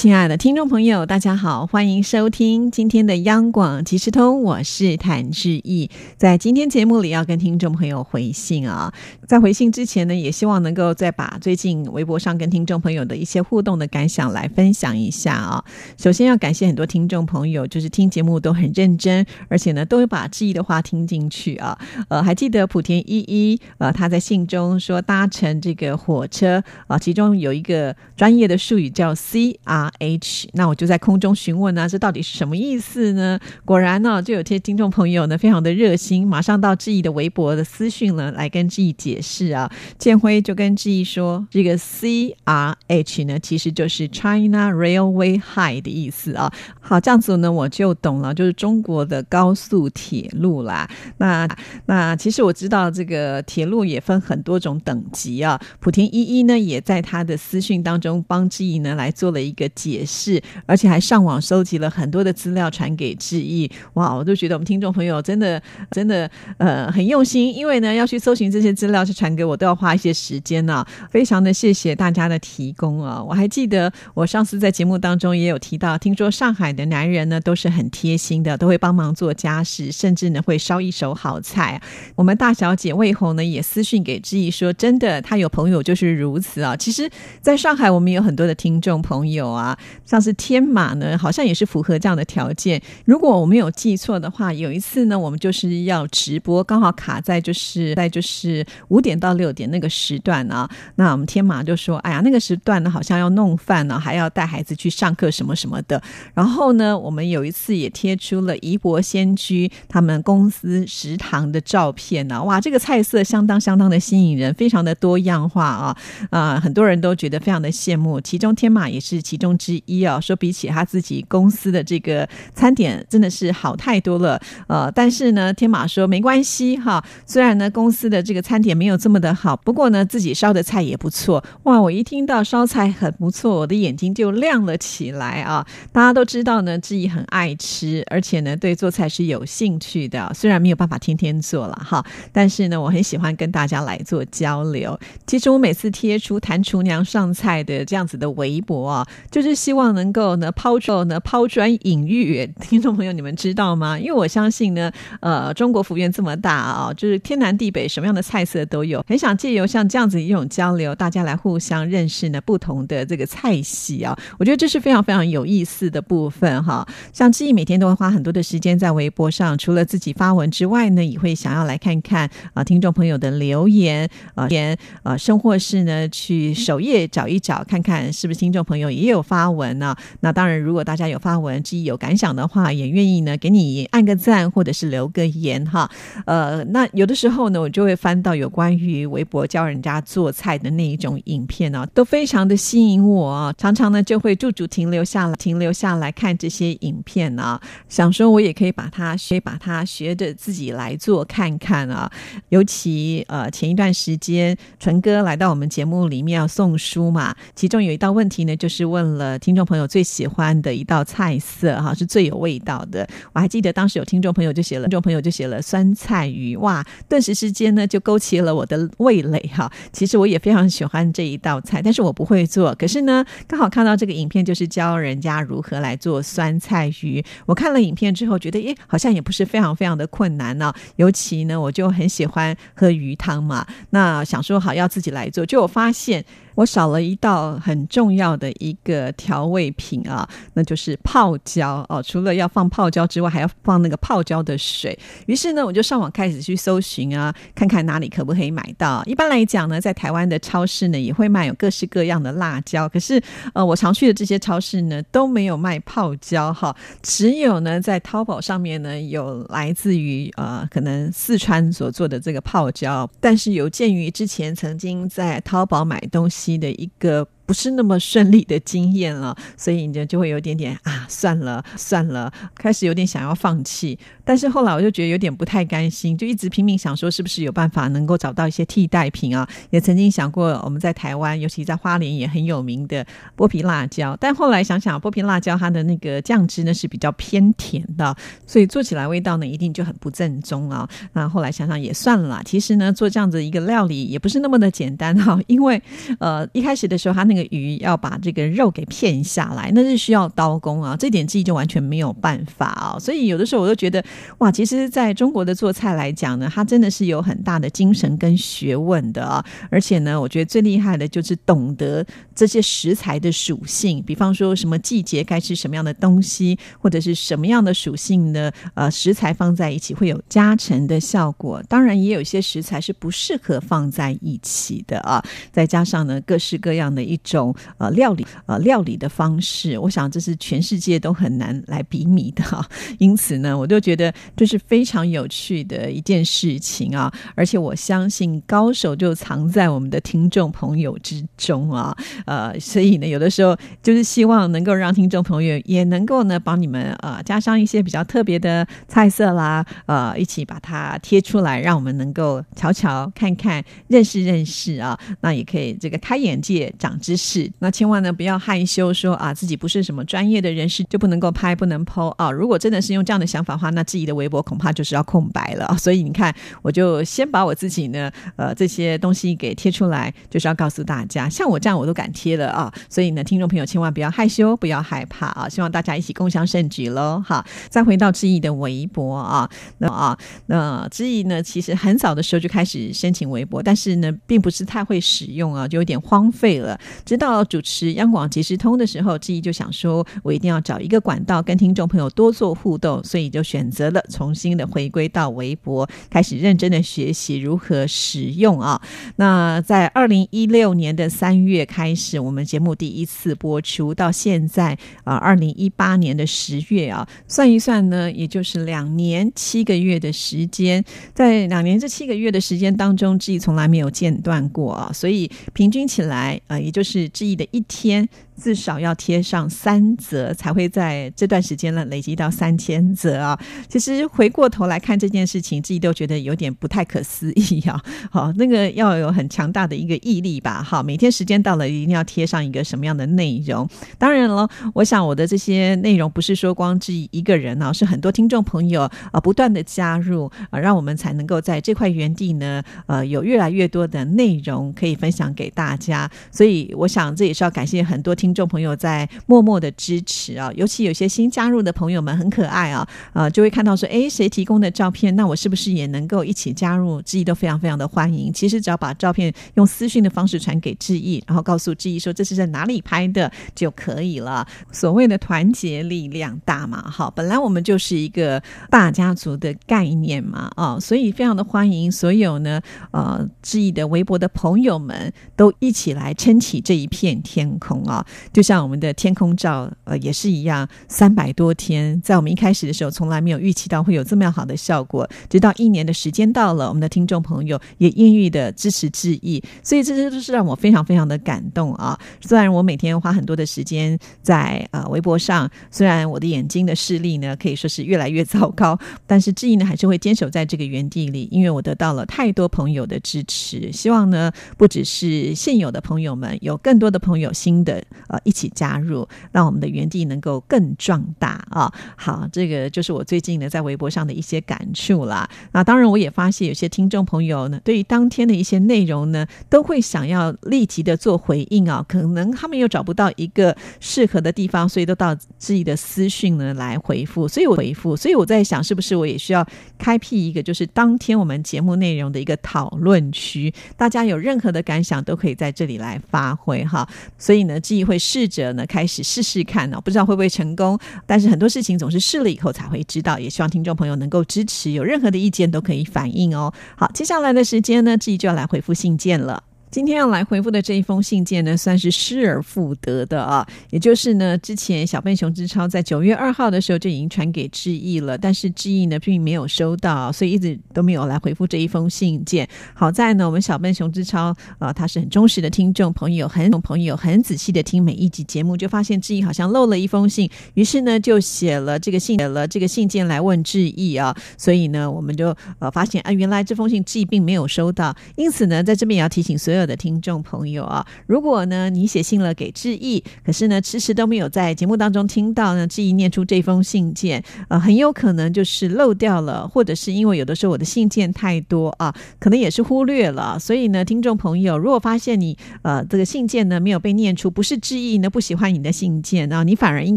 亲爱的听众朋友，大家好，欢迎收听今天的央广即时通，我是谭志毅。在今天节目里，要跟听众朋友回信啊。在回信之前呢，也希望能够再把最近微博上跟听众朋友的一些互动的感想来分享一下啊。首先要感谢很多听众朋友，就是听节目都很认真，而且呢，都会把志毅的话听进去啊。呃，还记得莆田依依呃，他在信中说搭乘这个火车啊，其中有一个专业的术语叫 C R。H，那我就在空中询问呢，这到底是什么意思呢？果然呢，就有些听众朋友呢，非常的热心，马上到志毅的微博的私讯呢，来跟志毅解释啊。建辉就跟志毅说，这个 C R H 呢，其实就是 China Railway High 的意思啊。好，这样子呢，我就懂了，就是中国的高速铁路啦。那那其实我知道这个铁路也分很多种等级啊。莆田一一呢，也在他的私讯当中帮志毅呢来做了一个。解释，而且还上网收集了很多的资料传给志毅。哇，我都觉得我们听众朋友真的真的呃很用心，因为呢要去搜寻这些资料，去传给我都要花一些时间呢。非常的谢谢大家的提供啊！我还记得我上次在节目当中也有提到，听说上海的男人呢都是很贴心的，都会帮忙做家事，甚至呢会烧一手好菜。我们大小姐魏红呢也私讯给志毅说，真的，她有朋友就是如此啊。其实，在上海我们有很多的听众朋友啊。像是天马呢，好像也是符合这样的条件。如果我没有记错的话，有一次呢，我们就是要直播，刚好卡在就是在就是五点到六点那个时段啊。那我们天马就说：“哎呀，那个时段呢，好像要弄饭呢，还要带孩子去上课什么什么的。”然后呢，我们有一次也贴出了怡博仙居他们公司食堂的照片呢。哇，这个菜色相当相当的吸引人，非常的多样化啊啊，很多人都觉得非常的羡慕。其中天马也是其中。之一啊，说比起他自己公司的这个餐点，真的是好太多了。呃，但是呢，天马说没关系哈，虽然呢公司的这个餐点没有这么的好，不过呢自己烧的菜也不错。哇，我一听到烧菜很不错，我的眼睛就亮了起来啊！大家都知道呢，志毅很爱吃，而且呢对做菜是有兴趣的。虽然没有办法天天做了哈，但是呢我很喜欢跟大家来做交流。其实我每次贴出谭厨娘上菜的这样子的微博啊，就是。是希望能够呢抛出呢抛砖引玉，听众朋友你们知道吗？因为我相信呢，呃，中国福院这么大啊，就是天南地北什么样的菜色都有，很想借由像这样子一种交流，大家来互相认识呢不同的这个菜系啊，我觉得这是非常非常有意思的部分哈。像志毅每天都会花很多的时间在微博上，除了自己发文之外呢，也会想要来看看啊听众朋友的留言啊，言啊，生或是呢去首页找一找，看看是不是听众朋友也有发。文呢？那当然，如果大家有发文，自己有感想的话，也愿意呢给你按个赞，或者是留个言哈。呃，那有的时候呢，我就会翻到有关于微博教人家做菜的那一种影片呢，都非常的吸引我。常常呢就会驻足停留下来，停留下来看这些影片啊，想说我也可以把它学，把它学着自己来做看看啊。尤其呃前一段时间，纯哥来到我们节目里面要送书嘛，其中有一道问题呢，就是问了。呃听众朋友最喜欢的一道菜色哈，是最有味道的。我还记得当时有听众朋友就写了，听众朋友就写了酸菜鱼，哇，顿时之间呢就勾起了我的味蕾哈。其实我也非常喜欢这一道菜，但是我不会做。可是呢，刚好看到这个影片，就是教人家如何来做酸菜鱼。我看了影片之后，觉得诶，好像也不是非常非常的困难呢。尤其呢，我就很喜欢喝鱼汤嘛，那想说好要自己来做，就我发现。我少了一道很重要的一个调味品啊，那就是泡椒哦。除了要放泡椒之外，还要放那个泡椒的水。于是呢，我就上网开始去搜寻啊，看看哪里可不可以买到。一般来讲呢，在台湾的超市呢也会卖有各式各样的辣椒，可是呃，我常去的这些超市呢都没有卖泡椒哈，只有呢在淘宝上面呢有来自于呃可能四川所做的这个泡椒。但是有鉴于之前曾经在淘宝买东西。的一个。不是那么顺利的经验了，所以你就就会有点点啊，算了算了，开始有点想要放弃。但是后来我就觉得有点不太甘心，就一直拼命想说，是不是有办法能够找到一些替代品啊？也曾经想过我们在台湾，尤其在花莲也很有名的剥皮辣椒。但后来想想，剥皮辣椒它的那个酱汁呢是比较偏甜的，所以做起来味道呢一定就很不正宗啊。那后来想想也算了，其实呢做这样子一个料理也不是那么的简单哈，因为呃一开始的时候，它那个鱼要把这个肉给片下来，那是需要刀工啊，这点记忆就完全没有办法啊。所以有的时候我都觉得。哇，其实在中国的做菜来讲呢，它真的是有很大的精神跟学问的啊！而且呢，我觉得最厉害的就是懂得这些食材的属性，比方说什么季节该吃什么样的东西，或者是什么样的属性的呃食材放在一起会有加成的效果。当然，也有些食材是不适合放在一起的啊！再加上呢，各式各样的一种呃料理呃料理的方式，我想这是全世界都很难来比拟的啊！因此呢，我就觉得。这是非常有趣的一件事情啊！而且我相信高手就藏在我们的听众朋友之中啊！呃，所以呢，有的时候就是希望能够让听众朋友也能够呢帮你们呃加上一些比较特别的菜色啦，呃，一起把它贴出来，让我们能够瞧瞧看看，认识认识啊！那也可以这个开眼界、长知知识。那千万呢不要害羞说啊自己不是什么专业的人士就不能够拍、不能剖啊！如果真的是用这样的想法的话，那自己的。微博恐怕就是要空白了，所以你看，我就先把我自己呢，呃，这些东西给贴出来，就是要告诉大家，像我这样我都敢贴了啊，所以呢，听众朋友千万不要害羞，不要害怕啊，希望大家一起共享盛举喽，哈。再回到志毅的微博啊，那啊，那志毅呢，其实很早的时候就开始申请微博，但是呢，并不是太会使用啊，就有点荒废了。直到主持央广即时通的时候，志毅就想说，我一定要找一个管道跟听众朋友多做互动，所以就选择了。重新的回归到微博，开始认真的学习如何使用啊。那在二零一六年的三月开始，我们节目第一次播出，到现在啊，二零一八年的十月啊，算一算呢，也就是两年七个月的时间。在两年这七个月的时间当中，志毅从来没有间断过啊，所以平均起来啊，也就是是志毅的一天。至少要贴上三则，才会在这段时间呢累积到三千则啊！其实回过头来看这件事情，自己都觉得有点不太可思议啊！好，那个要有很强大的一个毅力吧！好，每天时间到了，一定要贴上一个什么样的内容？当然了，我想我的这些内容不是说光自己一个人啊，是很多听众朋友啊不断的加入啊，让我们才能够在这块原地呢，呃，有越来越多的内容可以分享给大家。所以，我想这也是要感谢很多听。听众朋友在默默的支持啊，尤其有些新加入的朋友们很可爱啊，呃，就会看到说，哎，谁提供的照片，那我是不是也能够一起加入？志毅都非常非常的欢迎。其实只要把照片用私讯的方式传给志毅，然后告诉志毅说这是在哪里拍的就可以了。所谓的团结力量大嘛，好，本来我们就是一个大家族的概念嘛，啊，所以非常的欢迎所有呢，呃，志毅的微博的朋友们都一起来撑起这一片天空啊。就像我们的天空照，呃，也是一样，三百多天，在我们一开始的时候，从来没有预期到会有这么样好的效果。直到一年的时间到了，我们的听众朋友也愿意的支持致意，所以这些都是让我非常非常的感动啊！虽然我每天花很多的时间在呃微博上，虽然我的眼睛的视力呢可以说是越来越糟糕，但是致意呢还是会坚守在这个原地里，因为我得到了太多朋友的支持。希望呢不只是现有的朋友们，有更多的朋友新的。呃，一起加入，让我们的园地能够更壮大啊！好，这个就是我最近呢在微博上的一些感触啦。那当然，我也发现有些听众朋友呢，对于当天的一些内容呢，都会想要立即的做回应啊。可能他们又找不到一个适合的地方，所以都到自己的私讯呢来回复。所以我回复，所以我在想，是不是我也需要开辟一个，就是当天我们节目内容的一个讨论区，大家有任何的感想都可以在这里来发挥哈。所以呢，记忆会。试着呢，开始试试看哦，不知道会不会成功。但是很多事情总是试了以后才会知道。也希望听众朋友能够支持，有任何的意见都可以反映哦。好，接下来的时间呢，自己就要来回复信件了。今天要来回复的这一封信件呢，算是失而复得的啊。也就是呢，之前小笨熊之超在九月二号的时候就已经传给志毅了，但是志毅呢并没有收到，所以一直都没有来回复这一封信件。好在呢，我们小笨熊之超啊，他是很忠实的听众朋友，很朋友很仔细的听每一集节目，就发现志毅好像漏了一封信，于是呢就写了这个信，写了这个信件来问志毅啊。所以呢，我们就呃发现啊，原来这封信志毅并没有收到，因此呢，在这边也要提醒所有。的听众朋友啊，如果呢你写信了给志毅，可是呢迟迟都没有在节目当中听到呢志毅念出这封信件，呃，很有可能就是漏掉了，或者是因为有的时候我的信件太多啊，可能也是忽略了。所以呢，听众朋友，如果发现你呃这个信件呢没有被念出，不是志毅呢不喜欢你的信件啊，你反而应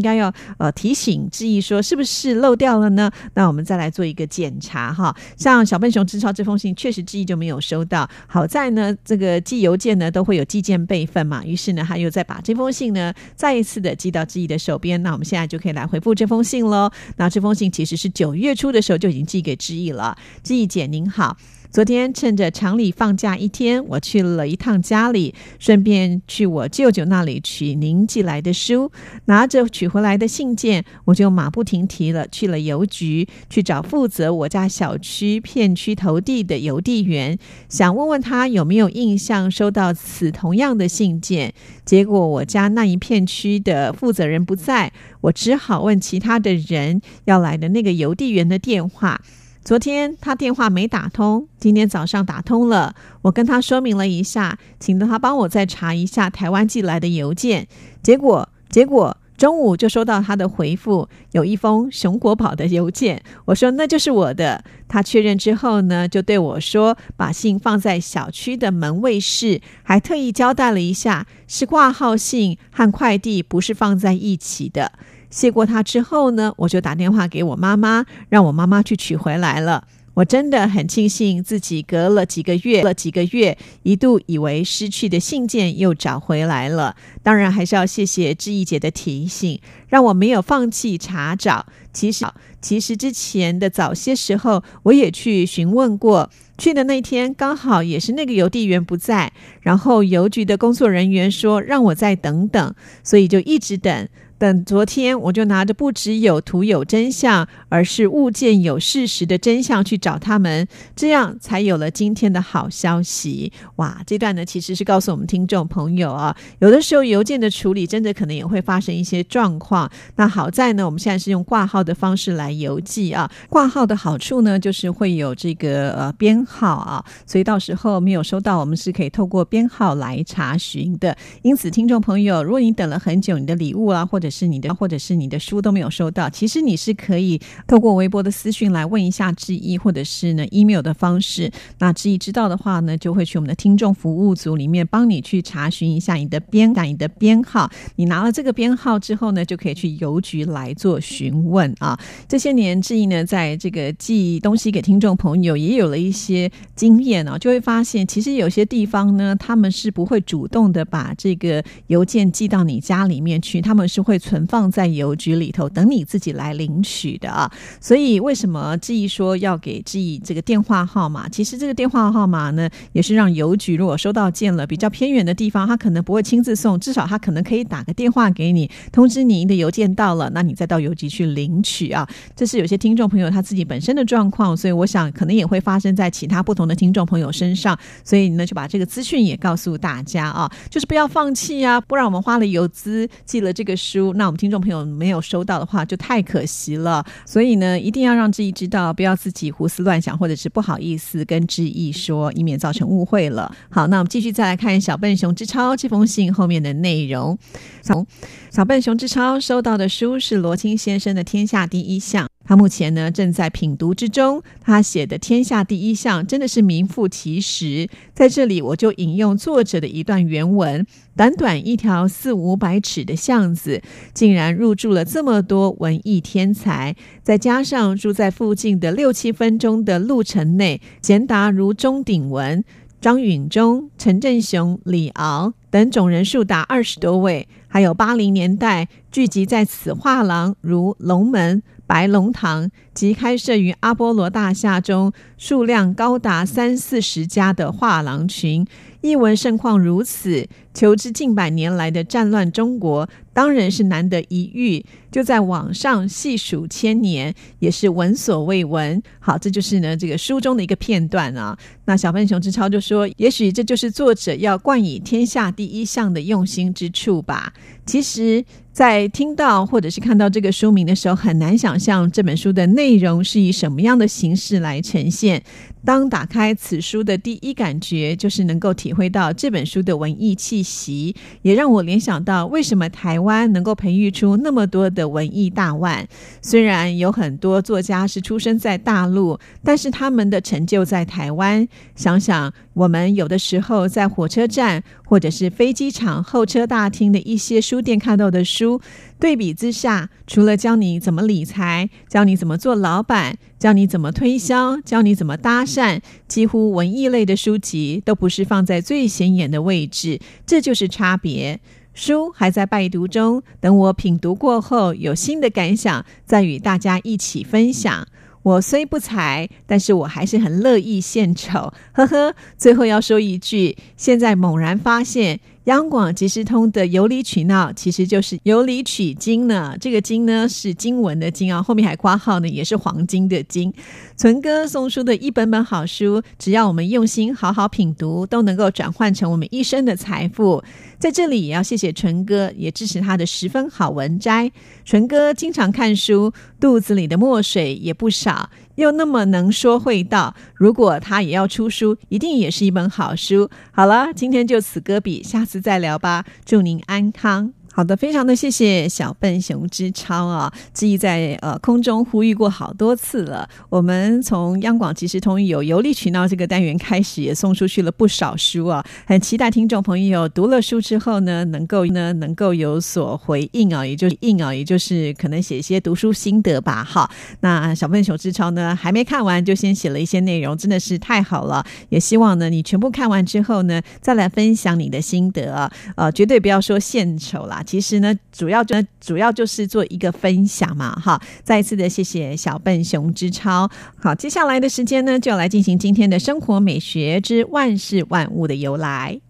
该要呃提醒志毅说是不是漏掉了呢？那我们再来做一个检查哈。像小笨熊之超这封信，确实志毅就没有收到。好在呢这个。寄邮件呢都会有寄件备份嘛，于是呢他又再把这封信呢再一次的寄到志毅的手边，那我们现在就可以来回复这封信喽。那这封信其实是九月初的时候就已经寄给志毅了，志毅姐您好。昨天趁着厂里放假一天，我去了一趟家里，顺便去我舅舅那里取您寄来的书。拿着取回来的信件，我就马不停蹄了去了邮局，去找负责我家小区片区投递的邮递员，想问问他有没有印象收到此同样的信件。结果我家那一片区的负责人不在，我只好问其他的人要来的那个邮递员的电话。昨天他电话没打通，今天早上打通了。我跟他说明了一下，请他帮我再查一下台湾寄来的邮件。结果，结果中午就收到他的回复，有一封熊国宝的邮件。我说那就是我的。他确认之后呢，就对我说，把信放在小区的门卫室，还特意交代了一下，是挂号信和快递不是放在一起的。谢过他之后呢，我就打电话给我妈妈，让我妈妈去取回来了。我真的很庆幸自己隔了几个月，了几个月，一度以为失去的信件又找回来了。当然，还是要谢谢志毅姐的提醒，让我没有放弃查找。其实，其实之前的早些时候，我也去询问过。去的那天刚好也是那个邮递员不在，然后邮局的工作人员说让我再等等，所以就一直等。等昨天，我就拿着不只有图有真相，而是物件有事实的真相去找他们，这样才有了今天的好消息。哇，这段呢其实是告诉我们听众朋友啊，有的时候邮件的处理真的可能也会发生一些状况。那好在呢，我们现在是用挂号的方式来邮寄啊。挂号的好处呢，就是会有这个呃编号啊，所以到时候没有收到，我们是可以透过编号来查询的。因此，听众朋友，如果你等了很久，你的礼物啊或者是你的，或者是你的书都没有收到，其实你是可以透过微博的私讯来问一下志毅，或者是呢 email 的方式。那志毅知道的话呢，就会去我们的听众服务组里面帮你去查询一下你的编改、你的编号。你拿了这个编号之后呢，就可以去邮局来做询问啊。这些年志毅呢，在这个寄东西给听众朋友，也有了一些经验哦，就会发现其实有些地方呢，他们是不会主动的把这个邮件寄到你家里面去，他们是会。会存放在邮局里头，等你自己来领取的啊。所以为什么志毅说要给志毅这个电话号码？其实这个电话号码呢，也是让邮局如果收到件了，比较偏远的地方，他可能不会亲自送，至少他可能可以打个电话给你，通知您的邮件到了，那你再到邮局去领取啊。这是有些听众朋友他自己本身的状况，所以我想可能也会发生在其他不同的听众朋友身上。所以呢，就把这个资讯也告诉大家啊，就是不要放弃啊，不然我们花了邮资寄了这个书。那我们听众朋友没有收到的话，就太可惜了。所以呢，一定要让志毅知道，不要自己胡思乱想，或者是不好意思跟志毅说，以免造成误会了。好，那我们继续再来看小笨熊之超这封信后面的内容。从小笨熊之超收到的书是罗青先生的《天下第一项》。他目前呢正在品读之中，他写的《天下第一项》真的是名副其实。在这里，我就引用作者的一段原文：短短一条四五百尺的巷子，竟然入住了这么多文艺天才，再加上住在附近的六七分钟的路程内，贤达如钟鼎文、张允中、陈振雄、李敖等总人数达二十多位。还有八零年代聚集在此画廊，如龙门、白龙堂及开设于阿波罗大厦中数量高达三四十家的画廊群。译文盛况如此，求知近百年来的战乱中国，当然是难得一遇。就在网上细数千年，也是闻所未闻。好，这就是呢这个书中的一个片段啊。那小笨熊之超就说：“也许这就是作者要冠以天下第一项的用心之处吧。”其实，在听到或者是看到这个书名的时候，很难想象这本书的内内容是以什么样的形式来呈现。当打开此书的第一感觉，就是能够体会到这本书的文艺气息，也让我联想到为什么台湾能够培育出那么多的文艺大腕。虽然有很多作家是出生在大陆，但是他们的成就在台湾。想想我们有的时候在火车站或者是飞机场候车大厅的一些书店看到的书。对比之下，除了教你怎么理财、教你怎么做老板、教你怎么推销、教你怎么搭讪，几乎文艺类的书籍都不是放在最显眼的位置。这就是差别。书还在拜读中，等我品读过后有新的感想，再与大家一起分享。我虽不才，但是我还是很乐意献丑，呵呵。最后要说一句，现在猛然发现。央广即时通的有理取闹，其实就是有理取经呢。这个经呢是经文的经啊，后面还挂号呢，也是黄金的金。存哥送出的一本本好书，只要我们用心好好品读，都能够转换成我们一生的财富。在这里也要谢谢纯哥，也支持他的十分好文摘。纯哥经常看书，肚子里的墨水也不少。又那么能说会道，如果他也要出书，一定也是一本好书。好了，今天就此搁笔，下次再聊吧。祝您安康。好的，非常的谢谢小笨熊之超啊！自己在呃空中呼吁过好多次了。我们从央广即时通有有理取闹这个单元开始，也送出去了不少书啊！很期待听众朋友读了书之后呢，能够呢能够有所回应啊，也就是应啊，也就是可能写一些读书心得吧。哈，那小笨熊之超呢还没看完，就先写了一些内容，真的是太好了。也希望呢你全部看完之后呢，再来分享你的心得啊！呃，绝对不要说献丑啦。其实呢，主要就主要就是做一个分享嘛，哈！再一次的谢谢小笨熊之超。好，接下来的时间呢，就来进行今天的生活美学之万事万物的由来。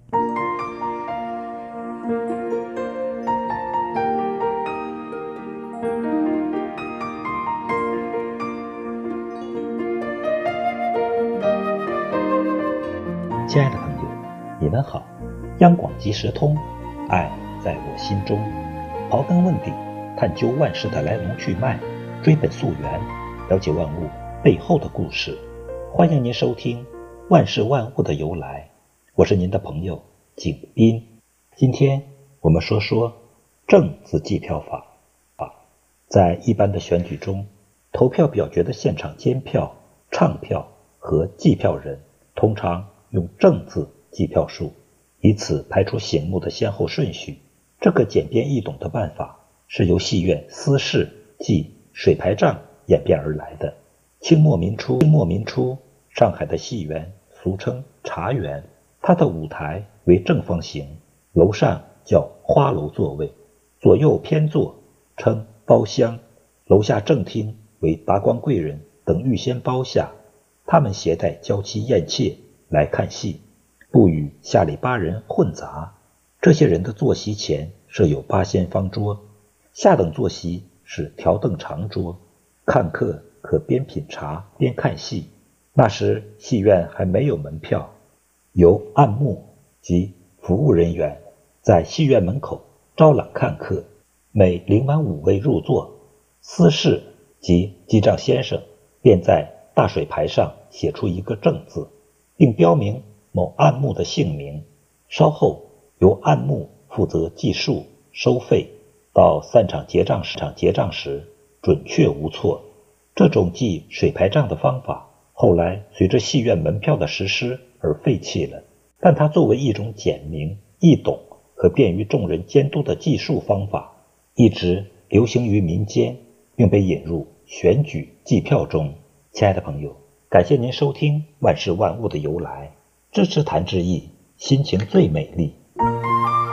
亲爱的朋友，你们好！央广即时通，爱。在我心中，刨根问底，探究万事的来龙去脉，追本溯源，了解万物背后的故事。欢迎您收听《万事万物的由来》，我是您的朋友景斌。今天我们说说正字计票法。啊，在一般的选举中，投票表决的现场监票、唱票和计票人，通常用正字计票数，以此排除醒目的先后顺序。这个简便易懂的办法是由戏院私事即水牌账演变而来的。清末民初，清末民初，上海的戏园俗称茶园，它的舞台为正方形，楼上叫花楼座位，左右偏坐称包厢，楼下正厅为达官贵人等预先包下，他们携带娇妻艳妾来看戏，不与下里巴人混杂。这些人的坐席前设有八仙方桌，下等坐席是条凳长桌，看客可边品茶边看戏。那时戏院还没有门票，由暗幕及服务人员在戏院门口招揽看客，每领满五位入座，司事及记账先生便在大水牌上写出一个正字，并标明某暗幕的姓名。稍后。由暗幕负责计数收费，到散场结账时，场结账时准确无错。这种记水牌账的方法，后来随着戏院门票的实施而废弃了。但它作为一种简明易懂和便于众人监督的计数方法，一直流行于民间，并被引入选举计票中。亲爱的朋友，感谢您收听《万事万物的由来》，支持谭志毅，心情最美丽。Música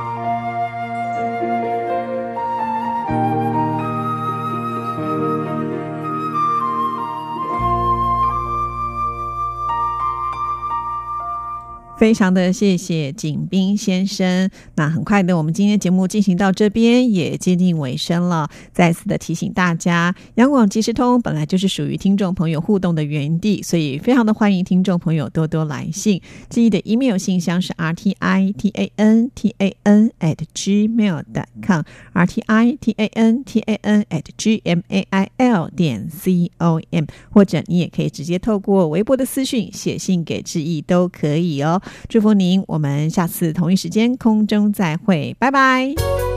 非常的谢谢景斌先生。那很快的，我们今天节目进行到这边也接近尾声了。再次的提醒大家，央广即时通本来就是属于听众朋友互动的园地，所以非常的欢迎听众朋友多多来信。记得 email 信箱是 r t i t a n t a n at gmail.com，r t i t a n t a n at g m a i l 点 c o m，或者你也可以直接透过微博的私讯写信给志毅都可以哦。祝福您，我们下次同一时间空中再会，拜拜。